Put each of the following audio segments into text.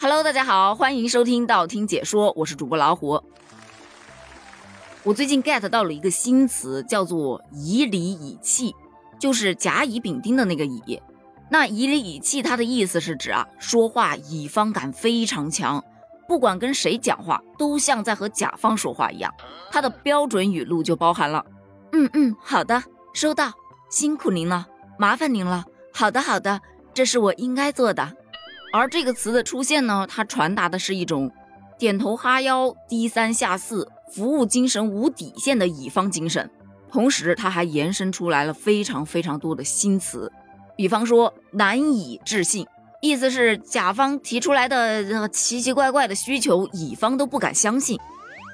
Hello，大家好，欢迎收听道听解说，我是主播老虎。我最近 get 到了一个新词，叫做以礼以气，就是甲乙丙丁的那个乙。那以礼以气，它的意思是指啊，说话乙方感非常强，不管跟谁讲话，都像在和甲方说话一样。它的标准语录就包含了，嗯嗯，好的，收到，辛苦您了，麻烦您了，好的好的，这是我应该做的。而这个词的出现呢，它传达的是一种点头哈腰、低三下四、服务精神无底线的乙方精神。同时，它还延伸出来了非常非常多的新词，比方说难以置信，意思是甲方提出来的奇奇怪怪的需求，乙方都不敢相信。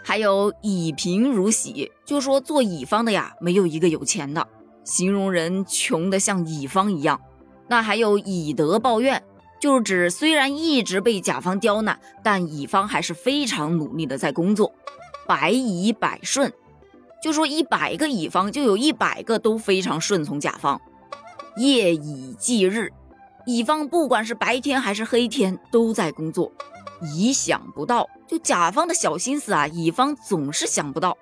还有以贫如洗，就说做乙方的呀，没有一个有钱的，形容人穷的像乙方一样。那还有以德报怨。就是指虽然一直被甲方刁难，但乙方还是非常努力的在工作。百乙百顺，就说一百个乙方就有一百个都非常顺从甲方。夜以继日，乙方不管是白天还是黑天都在工作。乙想不到，就甲方的小心思啊，乙方总是想不到。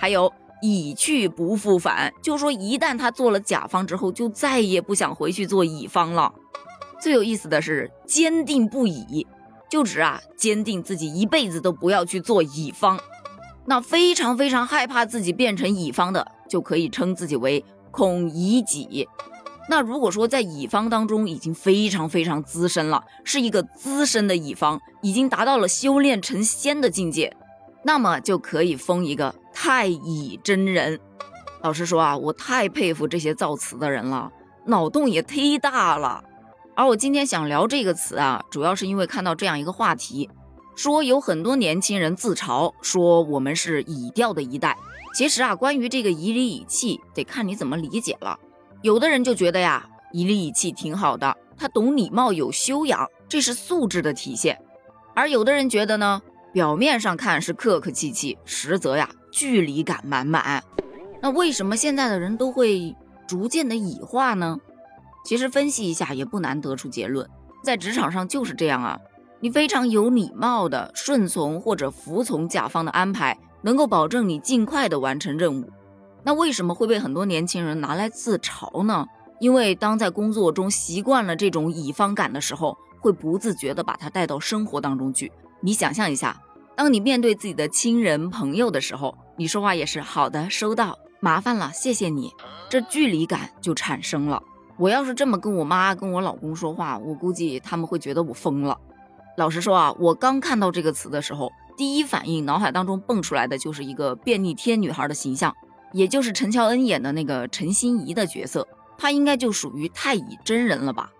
还有乙去不复返，就说一旦他做了甲方之后，就再也不想回去做乙方了。最有意思的是坚定不移，就指啊坚定自己一辈子都不要去做乙方。那非常非常害怕自己变成乙方的，就可以称自己为恐乙己。那如果说在乙方当中已经非常非常资深了，是一个资深的乙方，已经达到了修炼成仙的境界，那么就可以封一个太乙真人。老实说啊，我太佩服这些造词的人了，脑洞也忒大了。而我今天想聊这个词啊，主要是因为看到这样一个话题，说有很多年轻人自嘲说我们是乙调的一代。其实啊，关于这个以礼以气，得看你怎么理解了。有的人就觉得呀，以礼以气挺好的，他懂礼貌有修养，这是素质的体现。而有的人觉得呢，表面上看是客客气气，实则呀距离感满满。那为什么现在的人都会逐渐的乙化呢？其实分析一下也不难得出结论，在职场上就是这样啊，你非常有礼貌的顺从或者服从甲方的安排，能够保证你尽快的完成任务。那为什么会被很多年轻人拿来自嘲呢？因为当在工作中习惯了这种乙方感的时候，会不自觉的把它带到生活当中去。你想象一下，当你面对自己的亲人朋友的时候，你说话也是好的，收到，麻烦了，谢谢你，这距离感就产生了。我要是这么跟我妈、跟我老公说话，我估计他们会觉得我疯了。老实说啊，我刚看到这个词的时候，第一反应脑海当中蹦出来的就是一个便利贴女孩的形象，也就是陈乔恩演的那个陈心怡的角色，她应该就属于太乙真人了吧？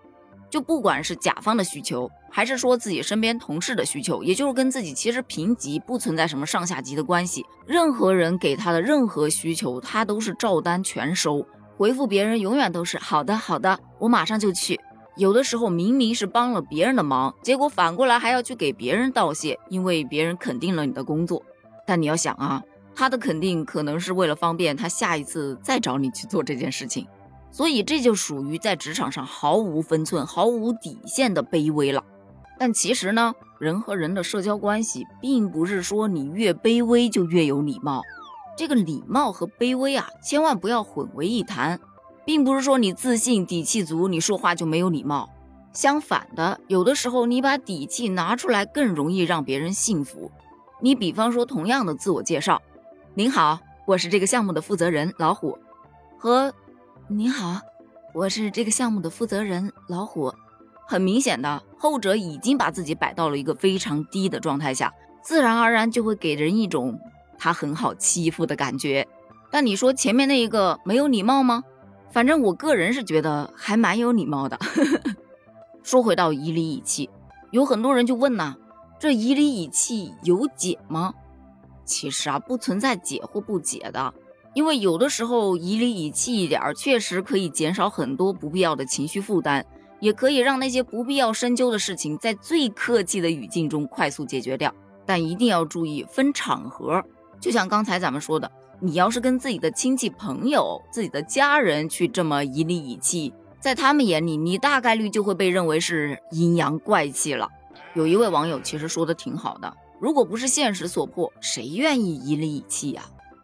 就不管是甲方的需求，还是说自己身边同事的需求，也就是跟自己其实平级不存在什么上下级的关系，任何人给她的任何需求，她都是照单全收。回复别人永远都是好的，好的，我马上就去。有的时候明明是帮了别人的忙，结果反过来还要去给别人道谢，因为别人肯定了你的工作。但你要想啊，他的肯定可能是为了方便他下一次再找你去做这件事情，所以这就属于在职场上毫无分寸、毫无底线的卑微了。但其实呢，人和人的社交关系，并不是说你越卑微就越有礼貌。这个礼貌和卑微啊，千万不要混为一谈，并不是说你自信底气足，你说话就没有礼貌。相反的，有的时候你把底气拿出来，更容易让别人信服。你比方说，同样的自我介绍，您好，我是这个项目的负责人老虎，和您好，我是这个项目的负责人老虎，很明显的，后者已经把自己摆到了一个非常低的状态下，自然而然就会给人一种。他很好欺负的感觉，但你说前面那一个没有礼貌吗？反正我个人是觉得还蛮有礼貌的。说回到以礼以气，有很多人就问呐，这以礼以气有解吗？其实啊，不存在解或不解的，因为有的时候以礼以气一点，确实可以减少很多不必要的情绪负担，也可以让那些不必要深究的事情在最客气的语境中快速解决掉。但一定要注意分场合。就像刚才咱们说的，你要是跟自己的亲戚朋友、自己的家人去这么以礼以气，在他们眼里，你大概率就会被认为是阴阳怪气了。有一位网友其实说的挺好的，如果不是现实所迫，谁愿意以理以气呀？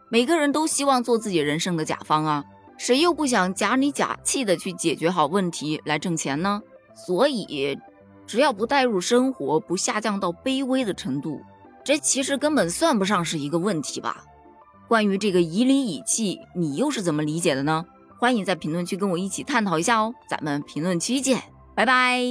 每个人都希望做自己人生的甲方啊，谁又不想假里假气的去解决好问题来挣钱呢？所以，只要不带入生活，不下降到卑微的程度，这其实根本算不上是一个问题吧？关于这个以理以气，你又是怎么理解的呢？欢迎在评论区跟我一起探讨一下哦，咱们评论区见，拜拜。